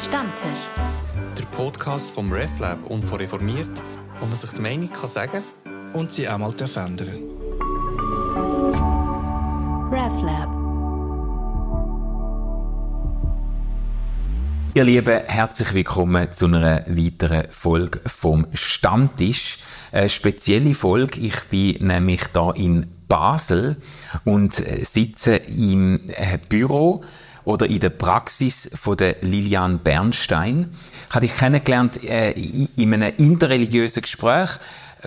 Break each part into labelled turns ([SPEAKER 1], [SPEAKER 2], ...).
[SPEAKER 1] Stammtisch.
[SPEAKER 2] Der Podcast vom RefLab und von Reformiert, wo man sich die Meinung kann sagen
[SPEAKER 3] und sie einmal ändern
[SPEAKER 1] RefLab.
[SPEAKER 4] Ihr Lieben, herzlich willkommen zu einer weiteren Folge vom Stammtisch. Eine spezielle Folge. Ich bin nämlich da in Basel und sitze im äh, Büro oder in der Praxis von der Lilian Bernstein. Ich habe dich kennengelernt äh, in einem interreligiösen Gespräch,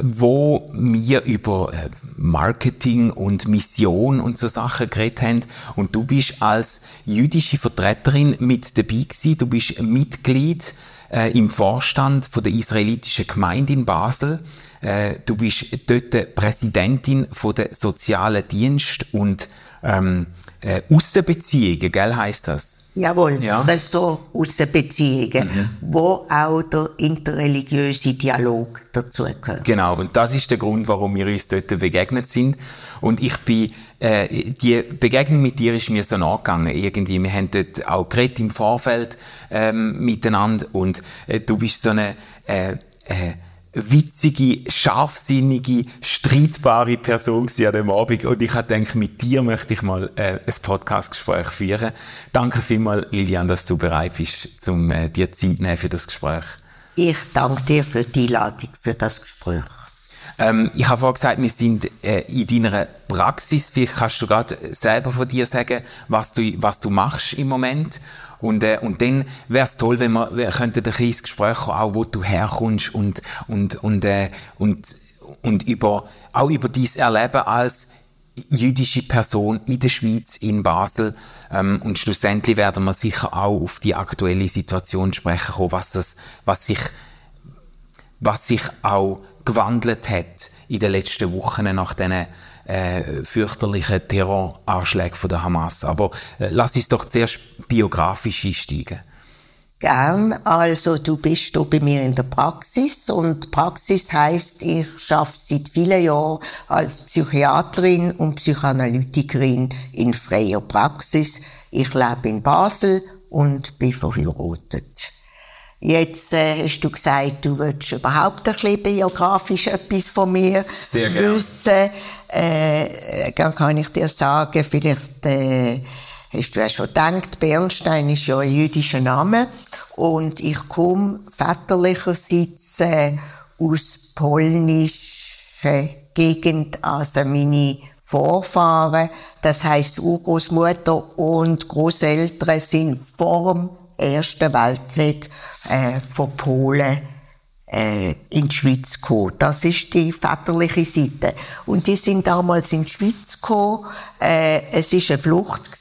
[SPEAKER 4] wo wir über äh, Marketing und Mission und so Sachen geredet haben. Und du bist als jüdische Vertreterin mit dabei gewesen. Du bist Mitglied äh, im Vorstand von der israelitischen Gemeinde in Basel. Äh, du bist dort Präsidentin von der sozialen Dienst und ähm, äh, Aussenbeziehungen, gell, heisst das?
[SPEAKER 5] Jawohl, ja. das Ressort Aussenbeziehungen, mhm. wo auch der interreligiöse Dialog dazu gehört.
[SPEAKER 4] Genau, und das ist der Grund, warum wir uns dort begegnet sind. Und ich bin, äh, die Begegnung mit dir ist mir so nachgegangen, irgendwie. Wir haben dort auch geredet im Vorfeld ähm, miteinander und äh, du bist so eine äh, äh, witzige, scharfsinnige, streitbare Person an dem Abend. Und ich habe gedacht, mit dir möchte ich mal äh, ein Podcastgespräch führen. Danke vielmals, Lilian, dass du bereit bist, um äh, dir Zeit nehmen für das Gespräch.
[SPEAKER 5] Ich danke dir für die Einladung, für das Gespräch.
[SPEAKER 4] Ähm, ich habe vorhin gesagt, wir sind äh, in deiner Praxis. Vielleicht kannst du gerade selber von dir sagen, was du, was du machst im Moment und, äh, und dann wäre es toll, wenn wir, wir könnten ein kleines Gespräch haben, auch wo du herkommst und, und, und, äh, und, und über, auch über dein Erleben als jüdische Person in der Schweiz, in Basel. Ähm, und schlussendlich werden wir sicher auch auf die aktuelle Situation sprechen kommen, was, das, was, sich, was sich auch gewandelt hat in den letzten Wochen nach diesen äh, fürchterlichen Terroranschlägen von der Hamas. Aber äh, lass uns doch zuerst biografisch einsteigen.
[SPEAKER 5] Gern. Also du bist hier bei mir in der Praxis und Praxis heißt, ich arbeite seit vielen Jahren als Psychiaterin und Psychoanalytikerin in freier Praxis. Ich lebe in Basel und bin verheiratet. Jetzt äh, hast du gesagt, du willst überhaupt ein bisschen biografisch etwas von mir
[SPEAKER 4] Sehr
[SPEAKER 5] wissen. Äh, dann kann ich dir sagen, vielleicht äh, hast du ja schon gedacht, Bernstein ist ja ein jüdischer Name. Und ich komme väterlicherseits äh, aus polnischer Gegend, also meine Vorfahren, das heißt Urgroßmutter und Großeltern sind vor dem Ersten Weltkrieg äh, von Polen äh, in die Schweiz gekommen. Das ist die väterliche Seite. Und die sind damals in die Schweiz gekommen. Äh, es ist eine Flucht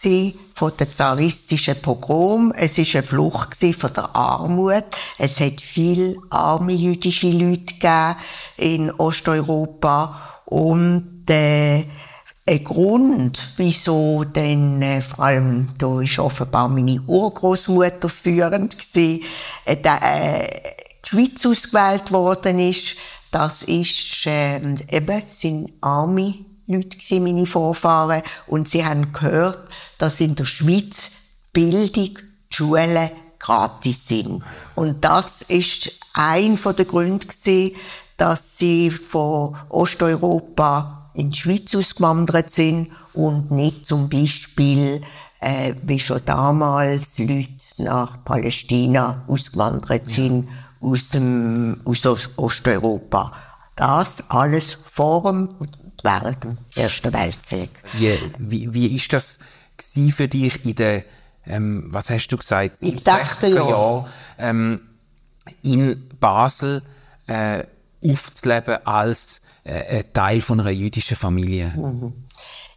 [SPEAKER 5] von der zaristischen Pogrom. Es ist eine Flucht von der Armut. Es hat viel arme jüdische Leute gegeben in Osteuropa und äh, ein Grund, wieso denn äh, vor allem da ist offenbar meine Urgroßmutter führend gewesen, äh, da, äh, die Schweiz ausgewählt worden ist. Das ist äh, eben sind arme Leute gewesen, meine Vorfahren und sie haben gehört, dass in der Schweiz Bildung, Schulen gratis sind. Und das ist ein von den Gründen gewesen, dass sie von Osteuropa in die Schweiz ausgewandert sind und nicht zum Beispiel, äh, wie schon damals Leute nach Palästina ausgewandert sind ja. aus, dem, aus Osteuropa. Das alles vor dem und während dem Ersten Weltkrieg.
[SPEAKER 4] Wie, wie, wie ist das für dich in den, ähm, was hast du gesagt,
[SPEAKER 5] in 60er Jahren
[SPEAKER 4] ähm, in Basel äh, aufzuleben als äh, Teil von einer jüdischen Familie?
[SPEAKER 5] Mhm.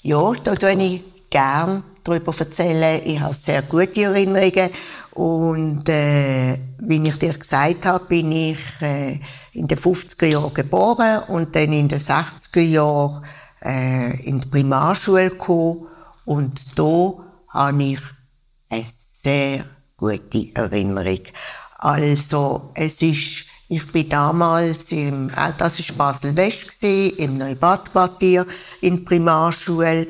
[SPEAKER 5] Ja, da tue ich gern darüber erzählen. Ich habe sehr gute Erinnerungen. Und äh, wie ich dir gesagt habe, bin ich äh, in den 50er Jahren geboren und dann in den 60er Jahren äh, in die Primarschule gekommen. Und da habe ich eine sehr gute Erinnerung. Also, es ist ich bin damals im, äh, das ist Basel-West im Neubadquartier in Primarschule.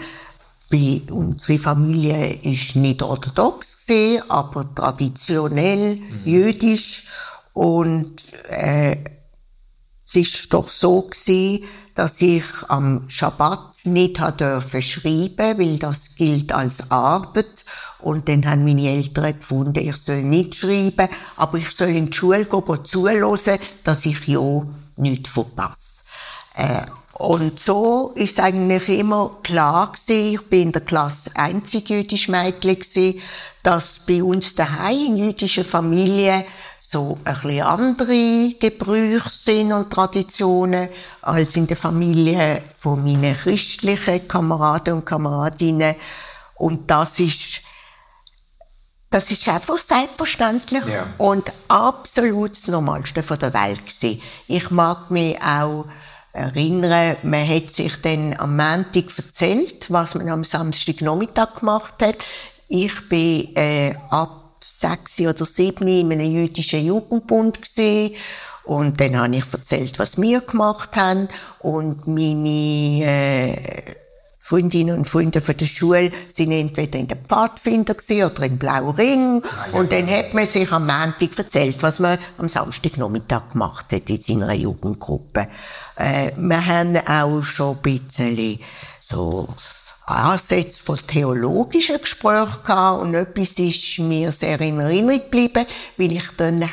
[SPEAKER 5] bei unsere Familie ist nicht orthodox gewesen, aber traditionell mhm. jüdisch und äh, es ist doch so gewesen, dass ich am Schabbat nicht dürfen schreiben, weil das gilt als Arbeit. Und dann haben meine Eltern gefunden, ich soll nicht schreiben, aber ich soll in die Schule gehen, zuhören, dass ich ja nichts verpasse. Äh, und so ist eigentlich immer klar gewesen, ich bin in der Klasse einzig jüdisch Mädchen gewesen, dass bei uns daheim in jüdischen Familien so ein bisschen andere Gebrüche sind und Traditionen als in der Familie von meinen christlichen Kameraden und Kameradinnen. Und das ist, das ist einfach selbstverständlich ja. und absolut das Normalste von der Welt gewesen. Ich mag mich auch erinnern, man hat sich dann am Montag erzählt, was man am Samstagnachmittag gemacht hat. Ich bin äh, ab sechs oder sieben in einem jüdischen Jugendbund gesehen und dann habe ich erzählt, was wir gemacht haben und meine äh, Freundinnen und Freunde von der Schule sind entweder in der Pfadfinder oder im Blauen Ring. Ah, ja, und dann hat man sich am Montag erzählt, was man am Samstagnachmittag gemacht hat in seiner Jugendgruppe. Äh, wir haben auch schon ein bisschen so Ansätze von theologischen Gesprächen gehabt und etwas ist mir sehr in Erinnerung geblieben, weil ich dann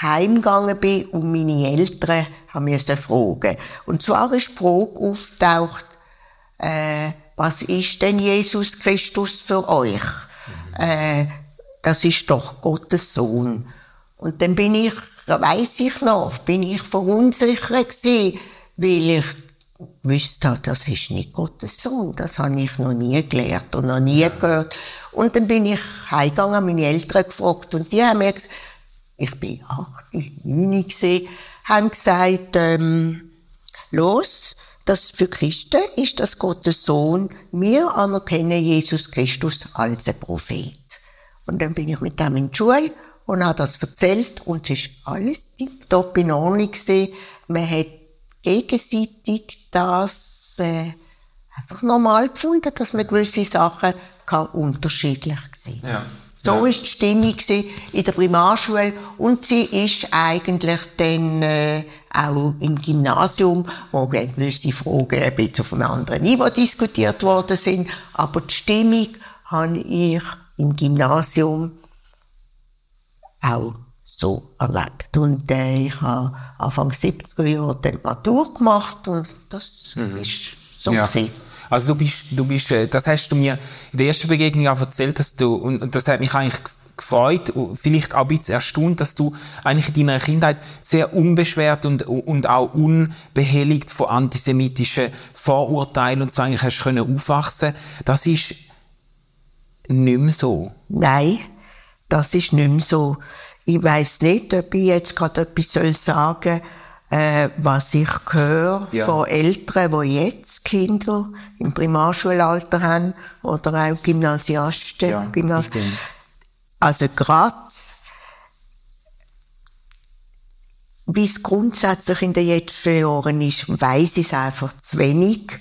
[SPEAKER 5] heimgegangen bin und meine Eltern haben mir fragen. Und zwar ist die Frage auftaucht, äh, was ist denn Jesus Christus für euch? Mhm. Äh, das ist doch Gottes Sohn. Und dann bin ich, weiß ich noch, bin ich verunsichert gewesen, weil ich wusste, halt, das ist nicht Gottes Sohn. Das habe ich noch nie gelernt und noch nie gehört. Und dann bin ich heimgegangen, meine Eltern gefragt und die haben mir gesagt, ich bin acht, neun gesehen, haben gesagt, ähm, los, das für Christen ist das Gottes Sohn. Wir anerkennen Jesus Christus als ein Prophet. Und dann bin ich mit dem in die Schule und habe das erzählt und es ist alles tiptop in Ordnung gewesen. Man hat gegenseitig das äh, einfach normal gefunden, dass man gewisse Sachen kann unterschiedlich sehen
[SPEAKER 4] ja.
[SPEAKER 5] So ja. ist die Stimmung in der Primarschule und sie ist eigentlich dann äh, auch im Gymnasium, wo gewisse Fragen ein bisschen auf einem anderen Niveau diskutiert worden sind. Aber die Stimmung habe ich im Gymnasium auch so erlebt. Und äh, ich habe Anfang 70er Jahre dann Matur gemacht und das mhm. ist so ja. gewesen.
[SPEAKER 4] Also du bist, du bist, äh, das hast du mir in der ersten Begegnung auch erzählt, dass du, und das hat mich eigentlich gefreut, vielleicht auch ein bisschen erstaunt, dass du eigentlich in deiner Kindheit sehr unbeschwert und, und auch unbehelligt von antisemitischen Vorurteilen und so eigentlich hast können aufwachsen. Das ist nicht mehr so.
[SPEAKER 5] Nein, das ist nicht mehr so. Ich weiß nicht, ob ich jetzt gerade etwas soll sagen äh, was ich höre ja. von Eltern, die jetzt Kinder im Primarschulalter haben oder auch Gymnasiasten. Ja, Gymnasi also gerade, wie es grundsätzlich in den letzten Jahren ist, weiß ich es einfach zu wenig,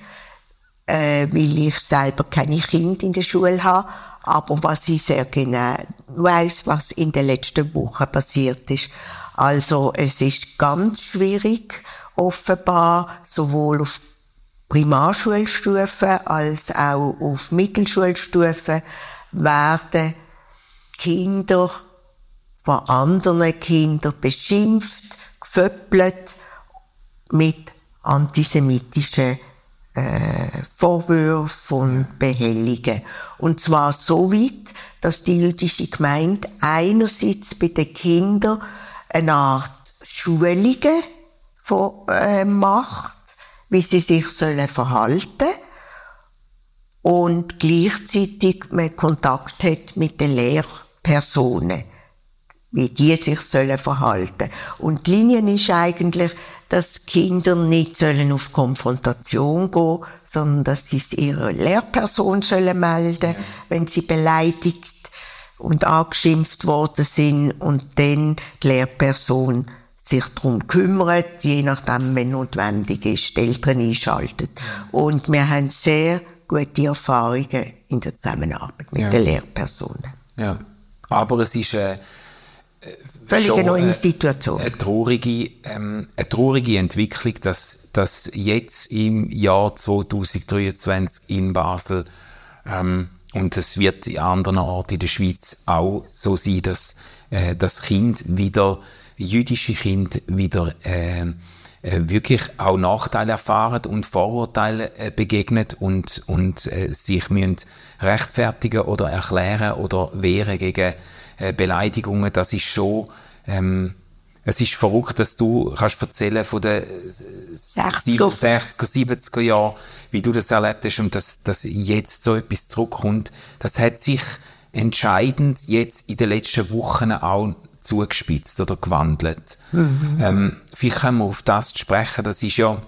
[SPEAKER 5] äh, weil ich selber keine Kinder in der Schule habe. Aber was ich sehr genau weiß, was in den letzten Wochen passiert ist. Also es ist ganz schwierig, offenbar, sowohl auf Primarschulstufe als auch auf Mittelschulstufe werden Kinder von anderen Kindern beschimpft, geföppelt mit antisemitischen äh, Vorwürfen und Behelligungen. Und zwar so weit, dass die jüdische Gemeinde einerseits bei den Kindern eine Art Schulungen von, äh, macht, wie sie sich sollen verhalten und gleichzeitig man Kontakt hat mit den Lehrern Personen, wie die sich sollen verhalten. Und die Linie ist eigentlich, dass Kinder nicht sollen auf Konfrontation gehen, sondern dass sie es ihrer Lehrperson sollen melden, ja. wenn sie beleidigt und angeschimpft worden sind und dann die Lehrperson sich darum kümmert, je nachdem, wenn notwendig ist, die Eltern einschaltet. Und wir haben sehr gute Erfahrungen in der Zusammenarbeit mit
[SPEAKER 4] Ja.
[SPEAKER 5] den Lehrpersonen.
[SPEAKER 4] Ja. Aber es ist äh,
[SPEAKER 5] Völlig eine neue Situation.
[SPEAKER 4] eine traurige, ähm, eine traurige Entwicklung, dass, dass jetzt im Jahr 2023 in Basel ähm, und es wird in anderen Orten in der Schweiz auch so sein, dass äh, das Kind wieder, jüdische Kind wieder äh, wirklich auch Nachteile erfahren und Vorurteile äh, begegnet und, und äh, sich müssen rechtfertigen oder erklären oder wehren gegen äh, Beleidigungen. Das ist schon ähm, es ist verrückt, dass du kannst erzählen von den
[SPEAKER 5] 60er.
[SPEAKER 4] 60er, 70er Jahren, wie du das erlebt hast und dass, dass jetzt so etwas zurückkommt. Das hat sich entscheidend jetzt in den letzten Wochen auch zugespitzt oder gewandelt. Ähm, vielleicht können wir auf das sprechen. Das ist ja,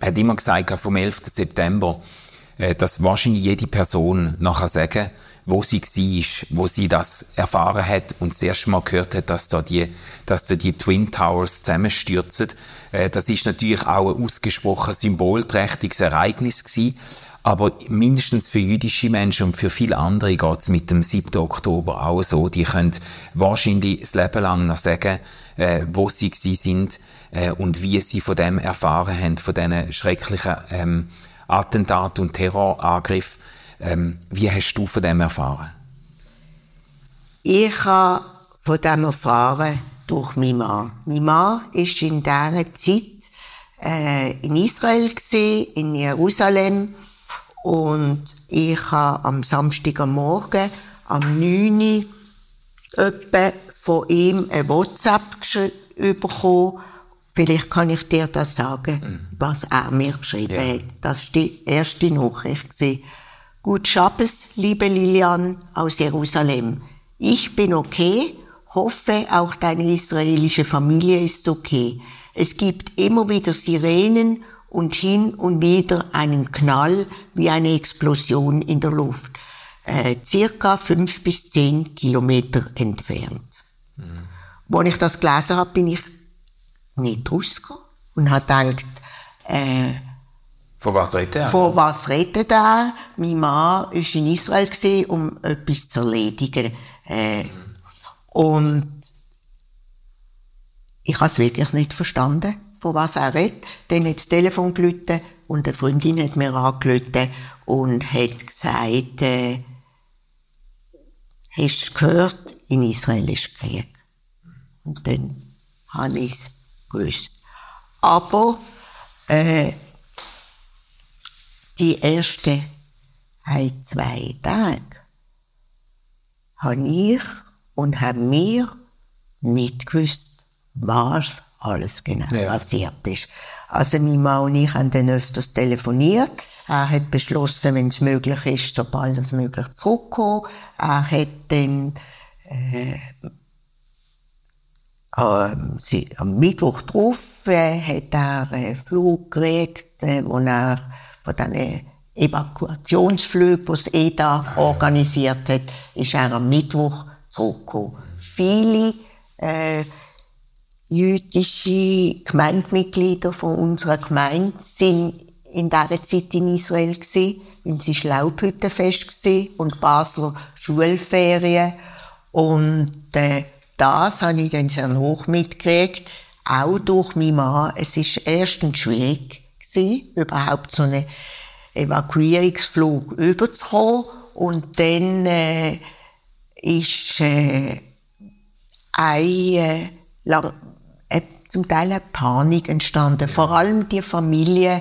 [SPEAKER 4] man hat immer gesagt, vom 11. September, äh, dass wahrscheinlich jede Person nachher sagen, wo sie war, wo sie das erfahren hat und das erste Mal gehört hat, dass da die, dass da die Twin Towers zusammenstürzen. Äh, das ist natürlich auch ein ausgesprochen symbolträchtiges Ereignis gewesen. Aber mindestens für jüdische Menschen und für viele andere geht es mit dem 7. Oktober auch so. Die können wahrscheinlich das Leben lang noch sagen, äh, wo sie gewesen sind äh, und wie sie von dem erfahren haben, von diesen schrecklichen ähm, Attentat und Terrorangriff. Ähm, wie hast du von dem erfahren?
[SPEAKER 5] Ich habe von dem erfahren durch meinen Mann. Mein Mann ist in dieser Zeit äh, in Israel gewesen, in Jerusalem und ich habe am Samstag am Morgen am 9. Uhr von ihm ein WhatsApp bekommen. Vielleicht kann ich dir das sagen, was er mir geschrieben
[SPEAKER 4] Ja.
[SPEAKER 5] hat. Das war die erste Nachricht. Gut Schabbes, liebe Lilian aus Jerusalem. Ich bin okay, hoffe auch deine israelische Familie ist okay. Es gibt immer wieder Sirenen und hin und wieder einen Knall wie eine Explosion in der Luft. Äh, circa fünf bis zehn Kilometer entfernt. Als ich das gelesen habe, bin ich nicht rausgekommen und habe gedacht, äh,
[SPEAKER 4] Von was redet er?
[SPEAKER 5] von was redet er? Mein Mann war in Israel, gewesen, um etwas zu erledigen. Äh, und ich habe es wirklich nicht verstanden, von was er redet. Dann hat das Telefon geläutet und eine Freundin hat mir angerufen und hat gesagt, äh, hast du gehört, in Israel ist Krieg. Und dann habe ich es gewusst. Aber äh, die ersten ein, zwei Tage habe ich und haben wir nicht gewusst, was alles genau
[SPEAKER 4] Ja.
[SPEAKER 5] passiert ist. Also mein Mann und ich haben dann öfters telefoniert. Er hat beschlossen, wenn es möglich ist, sobald es möglich zurückkommen. Er hat dann ähm, sie, am Mittwoch drauf äh, hat er einen Flug gekriegt, äh, wo er von diesen Evakuationsflügen, die das EDA organisiert hat, ist er am Mittwoch zurückgekommen. Viele äh, jüdische Gemeindemitglieder von unserer Gemeinde sind in dieser Zeit in Israel gewesen, weil sie Schlaubhüttenfest gewesen und Basler Schulferien. Und äh, das habe ich dann sehr hoch mitgekriegt, auch durch meinen Mann. Es ist erstens schwierig gewesen, überhaupt so einen Evakuierungsflug überzukommen. Und dann äh, ist äh, lang, äh, zum Teil eine Panik entstanden. Vor allem die Familien,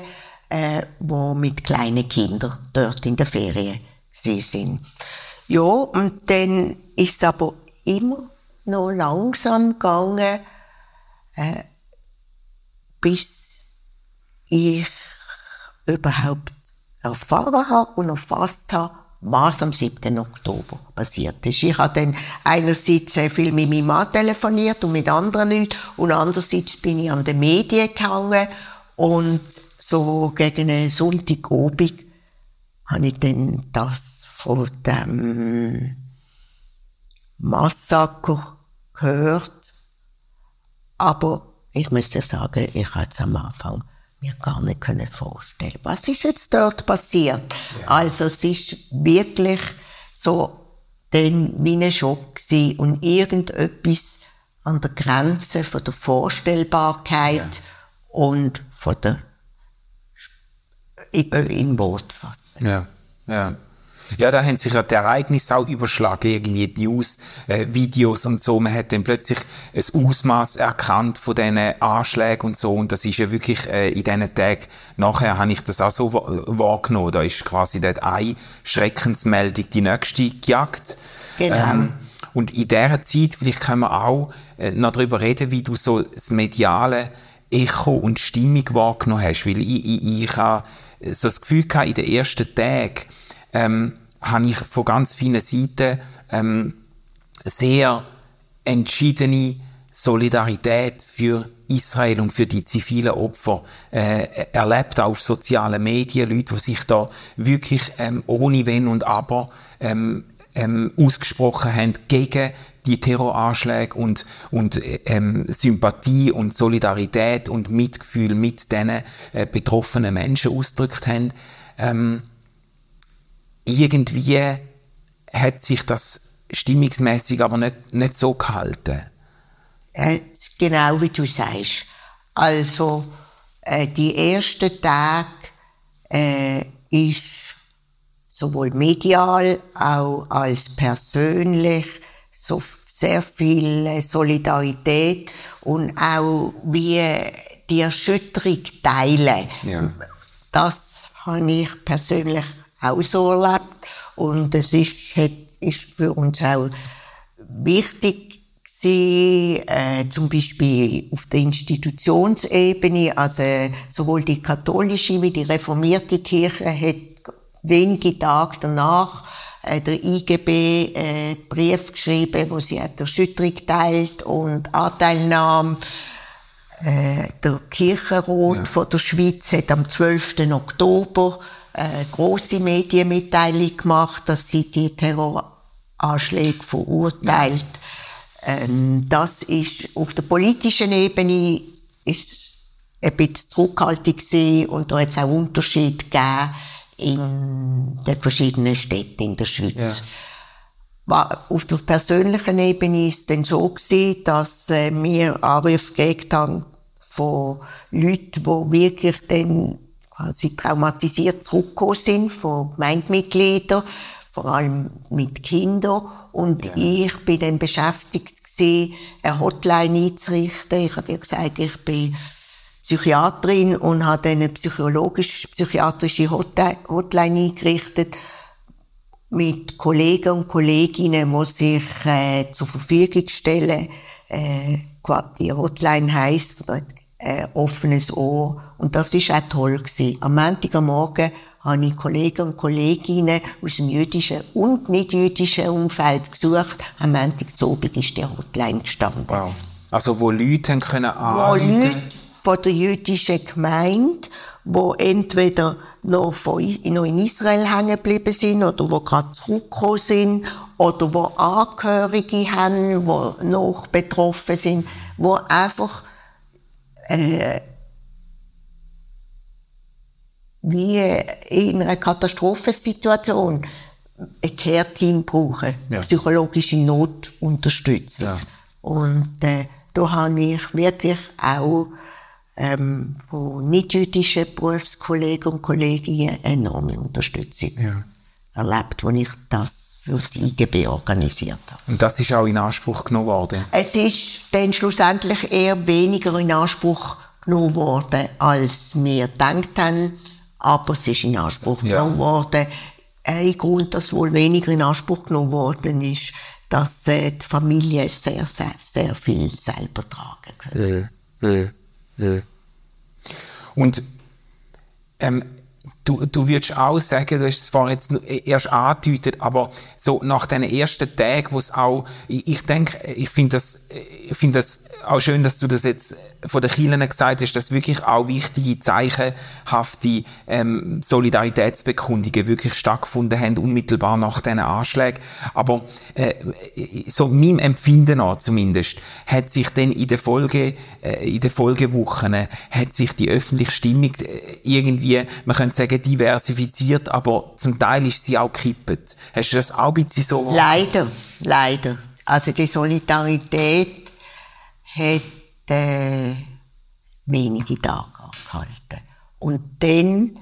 [SPEAKER 5] äh, die mit kleinen Kindern dort in der Ferien gewesen sind. Ja, und dann ist es aber immer noch langsam gegangen, äh, bis ich überhaupt erfahren habe und erfasst habe, was am 7. Oktober passiert ist. Ich habe dann einerseits sehr viel mit meinem Mann telefoniert und mit anderen Leuten und andererseits bin ich an den Medien gehangen und so gegen einen Sonntagabend habe ich dann das von dem Massaker gehört. Aber ich dir sagen, ich habe es am Anfang mir gar nicht können vorstellen. Was ist jetzt dort passiert? Ja. Also es ist wirklich so dann wie ein Schock gewesen und irgendetwas an der Grenze von der Vorstellbarkeit ja. und von der in Wort fassen.
[SPEAKER 4] Ja, ja. Ja, da haben sich ja die Ereignisse auch überschlagen, irgendwie die News, äh, Videos und so. Man hat dann plötzlich ein Ausmaß erkannt von diesen Anschlägen und so. Und das ist ja wirklich äh, in diesen Tagen, nachher habe ich das auch so wahrgenommen. Da ist quasi dort eine Schreckensmeldung die nächste gejagt.
[SPEAKER 5] Genau. Ähm,
[SPEAKER 4] und in dieser Zeit, vielleicht können wir auch äh, noch darüber reden, wie du so das mediale Echo und Stimmung wahrgenommen hast. Weil ich, ich, ich habe so das Gefühl gehabt, in den ersten Tagen, ähm, habe ich von ganz vielen Seiten ähm, sehr entschiedene Solidarität für Israel und für die zivilen Opfer äh, erlebt, auch auf sozialen Medien, Leute, die sich da wirklich ähm, ohne Wenn und Aber ähm, ähm, ausgesprochen haben gegen die Terroranschläge und, und ähm, Sympathie und Solidarität und Mitgefühl mit diesen äh, betroffenen Menschen ausgedrückt haben. Ähm, irgendwie hat sich das stimmungsmäßig aber nicht, nicht so gehalten.
[SPEAKER 5] Äh, genau wie du sagst. Also, äh, die ersten Tage äh, ist sowohl medial auch als persönlich so sehr viel Solidarität und auch wie die Erschütterung teilen. Ja. Das habe ich persönlich auch so erlebt. Und es ist, hat, ist für uns auch wichtig gewesen, äh, zum Beispiel auf der Institutionsebene, also sowohl die katholische wie die reformierte Kirche hat wenige Tage danach äh, der IGB äh, Brief geschrieben, wo sie hat Erschütterung teilt und Anteilnahme. Äh, der Kirchenrat ja. von der Schweiz hat am 12. Oktober äh, große Medienmitteilung gemacht, dass sie die Terroranschläge verurteilt. Ähm, das ist auf der politischen Ebene ist ein bisschen zurückhaltend gewesen und da hat es auch Unterschiede gegeben in den verschiedenen Städten in der Schweiz. Ja. Auf der persönlichen Ebene ist es dann so gewesen, dass äh, wir Anrufe gekriegt haben von Leuten, die wirklich dann quasi traumatisiert zurückgekommen sind von Gemeindemitgliedern, vor allem mit Kindern. Und ja. ich bin dann beschäftigt gewesen, eine Hotline einzurichten. Ich habe gesagt, ich bin Psychiaterin und habe eine psychologisch-psychiatrische Hotline eingerichtet mit Kollegen und Kolleginnen, die sich äh, zur Verfügung stellen. Äh, die Hotline heisst, oder äh, offenes Ohr. Und das ist auch toll gewesen. Am Montagmorgen habe ich Kollegen und Kolleginnen aus dem jüdischen und nicht jüdischen Umfeld gesucht. Am Montag zu Abend ist die Hotline gestanden. Wow.
[SPEAKER 4] Also wo Leute können
[SPEAKER 5] Wo Leute von der jüdischen Gemeinde, wo entweder noch, von, noch in Israel hängen geblieben sind oder wo gerade zurückgekommen sind oder wo Angehörige haben, die noch betroffen sind, wo einfach äh, wie in einer Katastrophensituation ein Care-Team brauchen, ja. psychologische Notunterstützung. Ja. Und äh, da habe ich wirklich auch ähm, von nicht-jüdischen Berufskollegen und Kolleginnen enorme Unterstützung ja. erlebt, als ich das für das IGB organisiert habe.
[SPEAKER 4] Und das ist auch in Anspruch genommen worden?
[SPEAKER 5] Es ist dann schlussendlich eher weniger in Anspruch genommen worden, als wir gedacht haben, aber es ist in Anspruch ja. genommen worden. Ein Grund, dass wohl weniger in Anspruch genommen worden ist, dass äh, die Familie sehr, sehr, sehr viel selber tragen kann.
[SPEAKER 4] Ja. Ja. Und ähm, Du, du würdest auch sagen, du hast es zwar jetzt erst angedeutet, aber so nach den ersten Tagen, wo es auch, ich, ich denke, ich finde das, ich finde das auch schön, dass du das jetzt von den Kielen gesagt hast, dass wirklich auch wichtige, zeichenhafte ähm, Solidaritätsbekundungen wirklich stattgefunden haben, unmittelbar nach diesen Anschlägen. Aber äh, so meinem Empfinden nach zumindest, hat sich dann in der Folge, äh, in den Folgewochen, hat sich die öffentliche Stimmung äh, irgendwie, man könnte sagen, diversifiziert, aber zum Teil ist sie auch gekippt. Hast du das auch ein bisschen so?
[SPEAKER 5] Leider, leider. Also die Solidarität hat äh, wenige Tage angehalten. Und dann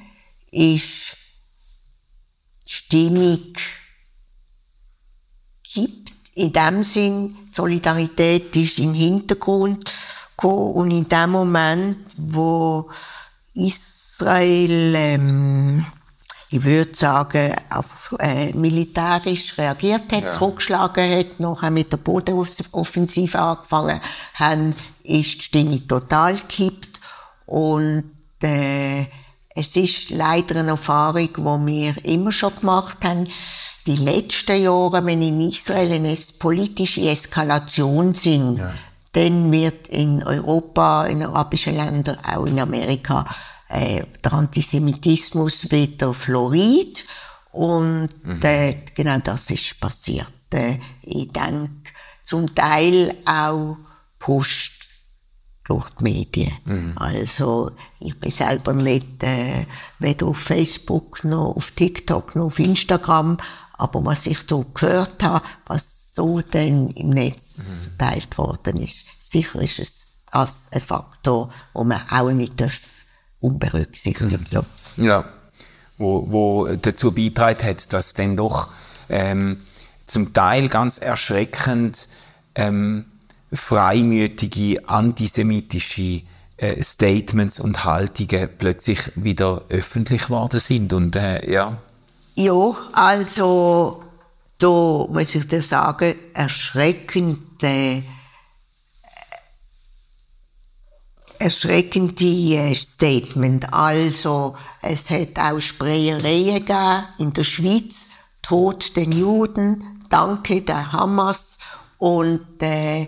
[SPEAKER 5] ist die Stimmung gibt. In dem Sinn, Solidarität ist im Hintergrund gekommen und in dem Moment, wo Israel, ähm, ich würde sagen, auf, äh, militärisch reagiert hat, ja. zurückgeschlagen hat, nachher mit der Bodenoffensive angefangen haben, ist die Stimmung total gekippt. Und äh, es ist leider eine Erfahrung, die wir immer schon gemacht haben. Die letzten Jahre, wenn in Israel eine politische Eskalation sind, ja. dann wird in Europa, in arabischen Ländern, auch in Amerika, äh, der Antisemitismus wieder florid. Und mhm. äh, genau das ist passiert. Äh, ich denke, zum Teil auch pusht durch die Medien. Mhm. Also ich bin selber nicht äh, weder auf Facebook noch auf TikTok noch auf Instagram, aber was ich so gehört habe, was so dann im Netz mhm. verteilt worden ist, sicher ist es das ein Faktor, wo man auch nicht unberücksichtigt. Ja.
[SPEAKER 4] ja. Wo, wo dazu beitragen hat, dass dann doch ähm, zum Teil ganz erschreckend ähm, freimütige antisemitische äh, Statements und Haltungen plötzlich wieder öffentlich geworden sind und äh, ja.
[SPEAKER 5] Ja, also da muss ich dir sagen, erschreckend äh, erschreckende äh, Statement. Also, es hat auch Sprayereien gegeben in der Schweiz. Tod den Juden, danke der Hamas. Und äh,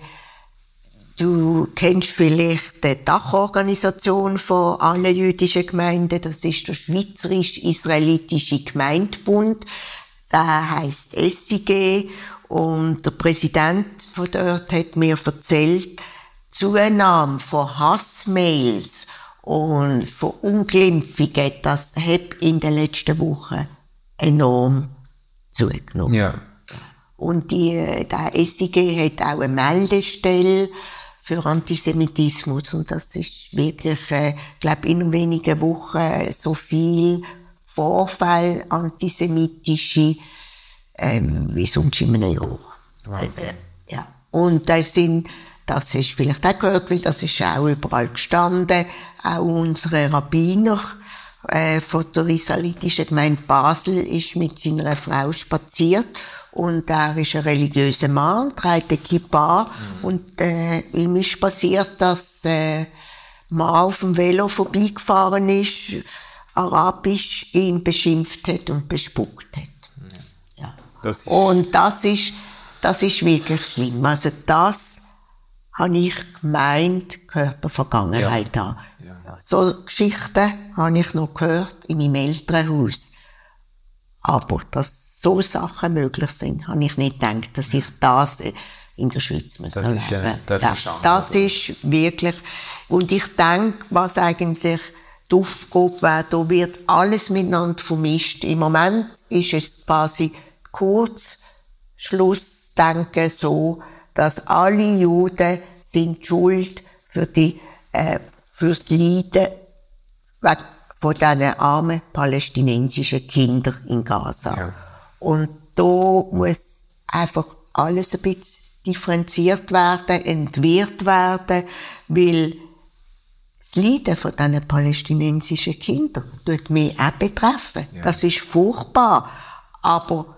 [SPEAKER 5] du kennst vielleicht die Dachorganisation von allen jüdischen Gemeinden. Das ist der Schweizerisch-Israelitische Gemeindebund. Der heißt SIG. Und der Präsident von dort hat mir erzählt, Zunahme von Hassmails und von Unglimpfungen, das hat in den letzten Wochen enorm zugenommen.
[SPEAKER 4] Ja.
[SPEAKER 5] Und die, der SIG hat auch eine Meldestelle für Antisemitismus und das ist wirklich, äh, glaube in wenigen Wochen so viel Vorfall antisemitische ähm, wie sonst in einem Jahr.
[SPEAKER 4] Wahnsinn.
[SPEAKER 5] Äh, ja. Und da sind das ist vielleicht auch gehört, weil das ist auch überall gestanden. Auch unsere Rabbiner äh, von der israelitischen Gemeinde Basel ist mit seiner Frau spaziert und er ist ein religiöser Mann, trägt eine Kippa mhm. und äh, ihm ist passiert, dass äh, Mann auf dem Velo vorbeigefahren ist, arabisch ihn beschimpft hat und bespuckt hat. Ja. Das und das ist, das ist wirklich schlimm. Also das habe ich gemeint, gehört der Vergangenheit ja. an. Ja. So Geschichten habe ich noch gehört in meinem Elternhaus. Aber dass so Sachen möglich sind, habe ich nicht gedacht, dass ich das in der Schweiz muss das
[SPEAKER 4] Ist, äh, das,
[SPEAKER 5] das, das ist wirklich, und ich denke, was eigentlich die Aufgabe wäre, da wird alles miteinander vermischt. Im Moment ist es quasi kurz Schlussdenken so, dass alle Juden sind schuld für die, äh, fürs Leiden von diesen armen palästinensischen Kindern in Gaza. Ja. Und da muss einfach alles ein bisschen differenziert werden, entwirrt werden, weil das Leiden von diesen palästinensischen Kindern tut mich auch betreffen. Ja. Das ist furchtbar. Aber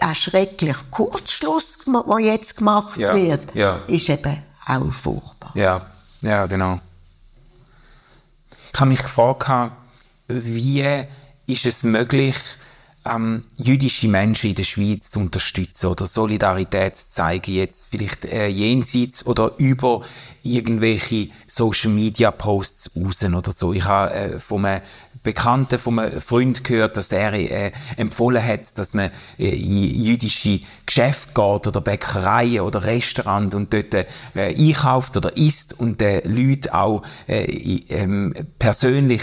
[SPEAKER 5] der schreckliche Kurzschluss, der jetzt gemacht ja. wird, ist eben auch furchtbar.
[SPEAKER 4] Ja, ja, genau. Ich habe mich gefragt, wie ist es möglich, ähm, jüdische Menschen in der Schweiz zu unterstützen oder Solidarität zu zeigen, jetzt vielleicht äh, jenseits oder über irgendwelche Social Media Posts raus oder so. Ich habe äh, von einem Bekannten, von einem Freund gehört, dass er äh, empfohlen hat, dass man äh, in jüdische Geschäfte geht oder Bäckereien oder Restaurant und dort äh, einkauft oder isst und den äh, Leuten auch äh, ähm, persönlich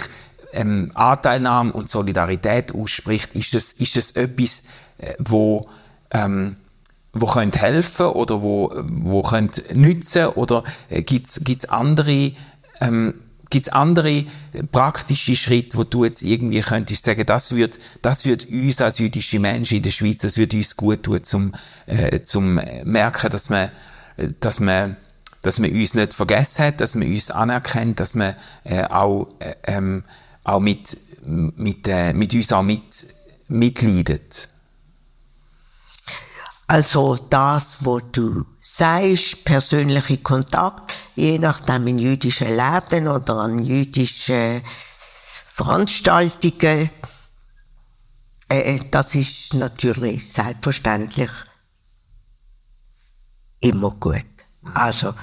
[SPEAKER 4] ähm, Anteilnahme und Solidarität ausspricht, ist es, ist es etwas, äh, wo, ähm, wo könnte helfen oder wo, wo könnte nützen oder äh, gibt's gibt's andere, ähm, gibt's andere praktische Schritte, wo du jetzt irgendwie könntest sagen, das wird, das wird uns als jüdische Menschen in der Schweiz, das wird uns gut tun, zum, äh, zum merken, dass man, dass man, dass man uns nicht vergessen hat, dass man uns anerkennt, dass man äh, auch äh, ähm, auch mit, mit, äh, mit uns auch mit, mitleidet?
[SPEAKER 5] Also das, was du sagst, persönliche Kontakt, je nachdem in jüdischen Läden oder an jüdischen Veranstaltungen, äh, das ist natürlich selbstverständlich immer gut. Also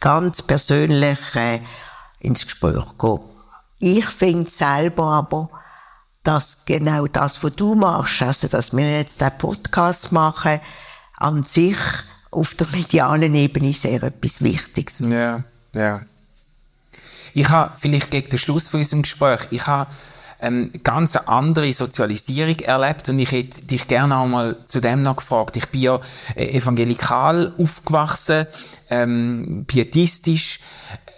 [SPEAKER 5] ganz persönlich äh, ins Gespräch gehen ich finde selber aber, dass genau das, was du machst, also dass wir jetzt den Podcast machen, an sich auf der medialen Ebene sehr etwas Wichtiges.
[SPEAKER 4] Ja, ja. Ich habe vielleicht gegen den Schluss von unserem Gespräch, ich habe ähm, ganz andere Sozialisierung erlebt und ich hätte dich gerne auch mal zu dem noch gefragt. Ich bin ja äh, evangelikal aufgewachsen, ähm, pietistisch,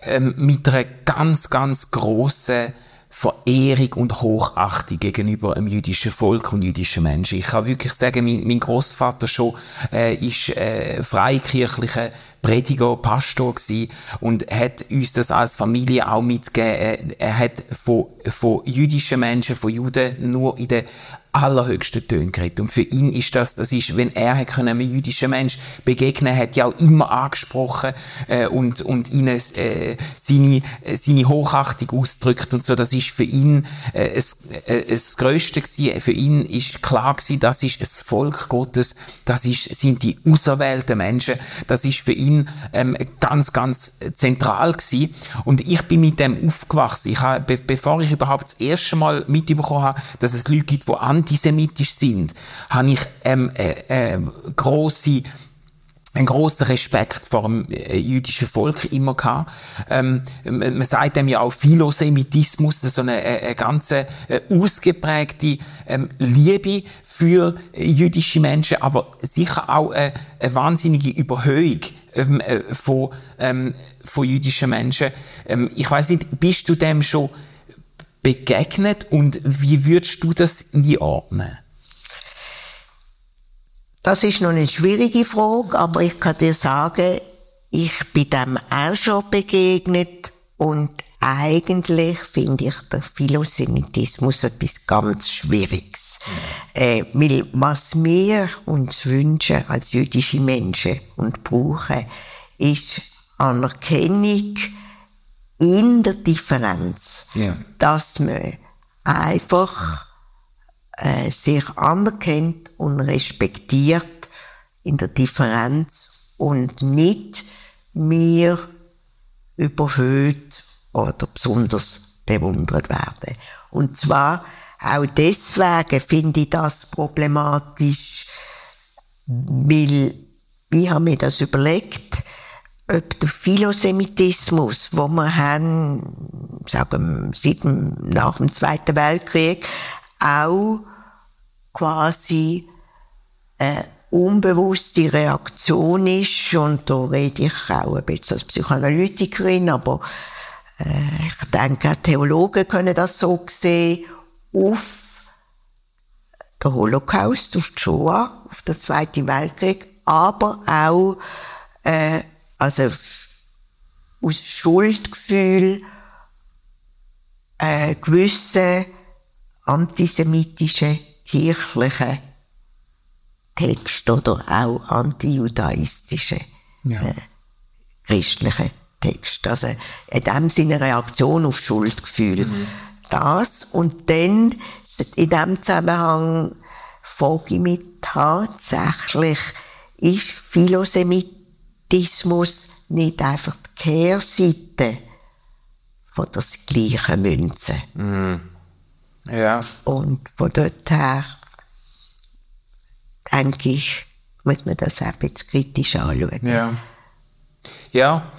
[SPEAKER 4] ähm, mit einer ganz, ganz grossen Verehrung und Hochachtung gegenüber dem jüdischen Volk und jüdischen Menschen. Ich kann wirklich sagen, mein, mein Großvater schon äh, ist äh, freikirchlicher Prediger, Pastor gewesen und hat uns das als Familie auch mitgegeben. Er, er hat von, von jüdischen Menschen, von Juden nur in der allerhöchsten Tönen geredet. Und für ihn ist das, das ist, wenn er hat können einem jüdischen Mensch begegnen, hat ja auch immer angesprochen äh, und und ihnen äh, seine äh, seine Hochachtung ausdrückt und so. Das ist für ihn äh, es äh, das Größte gewesen. Für ihn ist klar gewesen, das ist das Volk Gottes, das ist sind die auserwählten Menschen. Das ist für ihn ähm, ganz ganz zentral gewesen. Und ich bin mit dem aufgewachsen. Ich habe, be bevor ich überhaupt das erste Mal mitbekommen habe, dass es Leute gibt, die antisemitisch sind, habe ich ähm, äh, äh, große ein großer Respekt vor dem äh, jüdischen Volk immer gehabt. Ähm, man sagt dem ja auch Philosemitismus, so eine, äh, eine ganz äh, ausgeprägte ähm, Liebe für jüdische Menschen, aber sicher auch eine, eine wahnsinnige Überhöhung ähm, äh, von, ähm, von jüdischen Menschen. Ähm, ich weiß nicht, bist du dem schon begegnet und wie würdest du das einordnen?
[SPEAKER 5] Das ist noch eine schwierige Frage, aber ich kann dir sagen, ich bin dem auch schon begegnet und eigentlich finde ich der Philosemitismus etwas ganz Schwieriges. Äh, weil was wir uns wünschen als jüdische Menschen und brauchen, ist Anerkennung in der Differenz, ja. dass man einfach äh, sich anerkennt und respektiert in der Differenz und nicht mehr überhöht oder besonders bewundert werden. Und zwar auch deswegen finde ich das problematisch, weil ich habe mir das überlegt, ob der Philosemitismus, wo wir haben, sagen seit dem, nach dem Zweiten Weltkrieg, auch quasi eine unbewusste Reaktion ist, und da rede ich auch ein bisschen als Psychoanalytikerin, aber äh, ich denke, Theologen können das so sehen, auf den Holocaust, auf die Shoah, auf den Zweiten Weltkrieg, aber auch äh, also aus Schuldgefühl äh, gewisse antisemitische kirchliche Texte oder auch antijudaistische ja. äh, christliche Texte. Also in dem Sinne Reaktion auf Schuldgefühl. Mhm. das. Und dann, in diesem Zusammenhang, frage ich mich tatsächlich, ist Philosemitismus nicht einfach die Kehrseite von der gleichen Münze?
[SPEAKER 4] Mm. Ja.
[SPEAKER 5] Und von dort her, denke ich, muss man das auch ein bisschen kritisch anschauen.
[SPEAKER 4] Ja. Ja,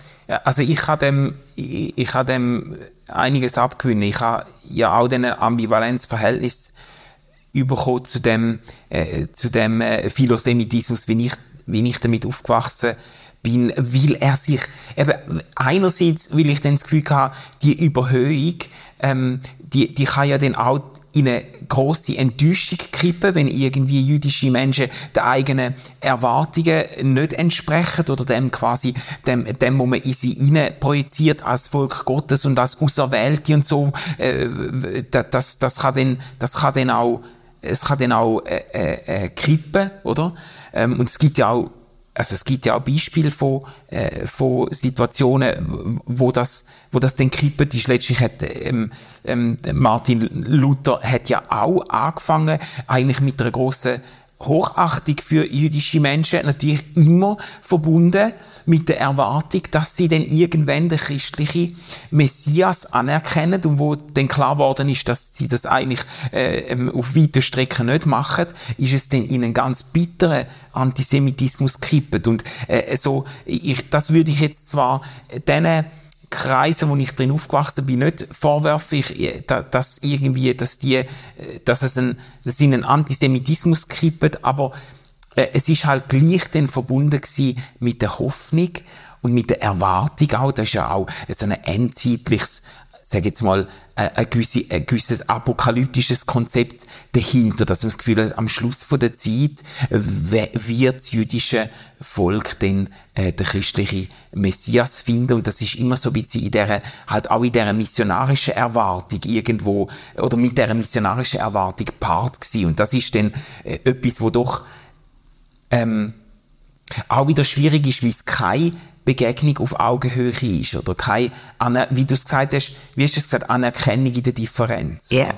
[SPEAKER 4] also ich habe dem, ich, ich habe dem einiges abgewinnen. Ich habe ja auch den Ambivalenzverhältnis überkommen zu dem, äh, zu dem äh, Philosemitismus, wie ich, wie ich damit aufgewachsen bin, weil er sich, eben, einerseits will ich dann das Gefühl haben, die Überhöhung, ähm, die, die kann ja dann auch in eine grosse Enttäuschung kippen, wenn irgendwie jüdische Menschen den eigenen Erwartungen nicht entsprechen oder dem quasi, dem, dem, wo man in sie hinein projiziert als Volk Gottes und als Auserwählte und so, äh, das, das kann dann, das kann dann auch, es kann dann auch äh, äh, äh kippen, oder? Ähm, und es gibt ja auch also es gibt ja auch Beispiele von, äh, von Situationen, wo das, wo das dann kippt ist. Letztlich hat ähm, ähm, Martin Luther hat ja auch angefangen, eigentlich mit einer großen Hochachtung für jüdische Menschen, natürlich immer verbunden mit der Erwartung, dass sie dann irgendwann den christlichen Messias anerkennen und wo dann klar worden ist, dass sie das eigentlich äh, ähm, auf weite Strecken nicht machen, ist es dann in einen ganz bitteren Antisemitismus gekippt. Und äh, so, ich, das würde ich jetzt zwar denen Kreisen, wo ich drin aufgewachsen bin, nicht vorwerflich, äh, dass irgendwie, dass die, äh, dass es ein, dass in einen Antisemitismus kippt, aber äh, es ist halt gleich dann verbunden gewesen mit der Hoffnung und mit der Erwartung auch. Das ist ja auch so ein endzeitliches sage jetzt mal, äh, ein, gewisse, ein gewisses apokalyptisches Konzept dahinter, dass man das Gefühl hat, am Schluss von der Zeit wird das jüdische Volk dann äh, der christliche Messias finden und das ist immer so ein bisschen in der, halt auch in dieser missionarischen Erwartung irgendwo, oder mit dieser missionarischen Erwartung Part gewesen. und das ist dann äh, etwas, wo doch ähm, auch wieder schwierig ist, weil es keine Begegnung auf Augenhöhe ist oder keine, wie du es gesagt hast, wie hast du es gesagt, Anerkennung in der Differenz.
[SPEAKER 5] Ja. Yeah.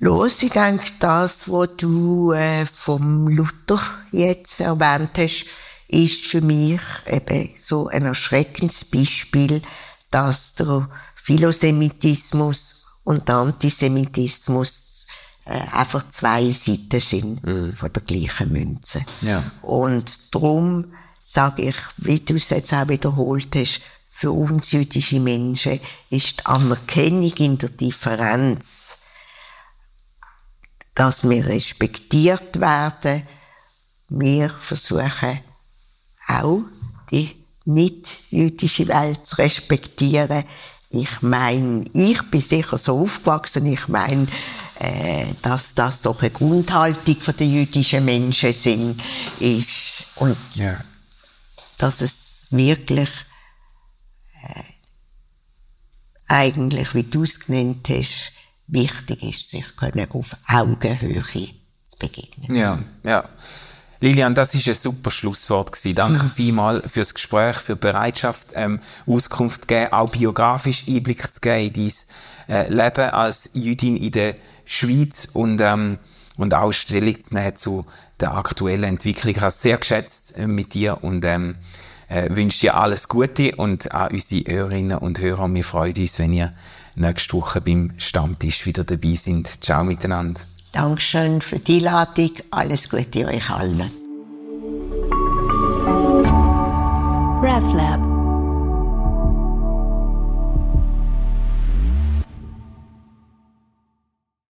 [SPEAKER 5] Los, ich denke, das, was du äh, vom Luther jetzt erwähnt hast, ist für mich eben so ein erschreckendes Beispiel, dass der Philosemitismus und der Antisemitismus äh, einfach zwei Seiten sind mm. von der gleichen Münze.
[SPEAKER 4] Ja.
[SPEAKER 5] Und darum sage ich, wie du es jetzt auch wiederholt hast, für uns jüdische Menschen ist die Anerkennung in der Differenz, dass wir respektiert werden. Wir versuchen auch die nicht-jüdische Welt zu respektieren. Ich meine, ich bin sicher so aufgewachsen, ich meine, äh, dass das doch eine Grundhaltung der jüdischen Menschen sind, ist. Und ja dass es wirklich äh, eigentlich, wie du es genannt hast, wichtig ist, sich können auf Augenhöhe zu begegnen.
[SPEAKER 4] Ja, ja. Lilian, das ist ein super Schlusswort gewesen. Danke mhm. vielmals fürs Gespräch, für die Bereitschaft, ähm, Auskunft zu geben, auch biografisch Einblick zu geben in dein äh, Leben als Jüdin in der Schweiz und ähm, und auch Stellung zu nehmen zu der aktuellen Entwicklung. Ich habe es sehr geschätzt äh, mit dir und ähm, äh, wünsche dir alles Gute und an unsere Hörerinnen und Hörer. Wir freuen uns, wenn ihr nächste Woche beim Stammtisch wieder dabei sind. Ciao miteinander.
[SPEAKER 5] Dankeschön für die Einladung. Alles Gute euch allen. RefLab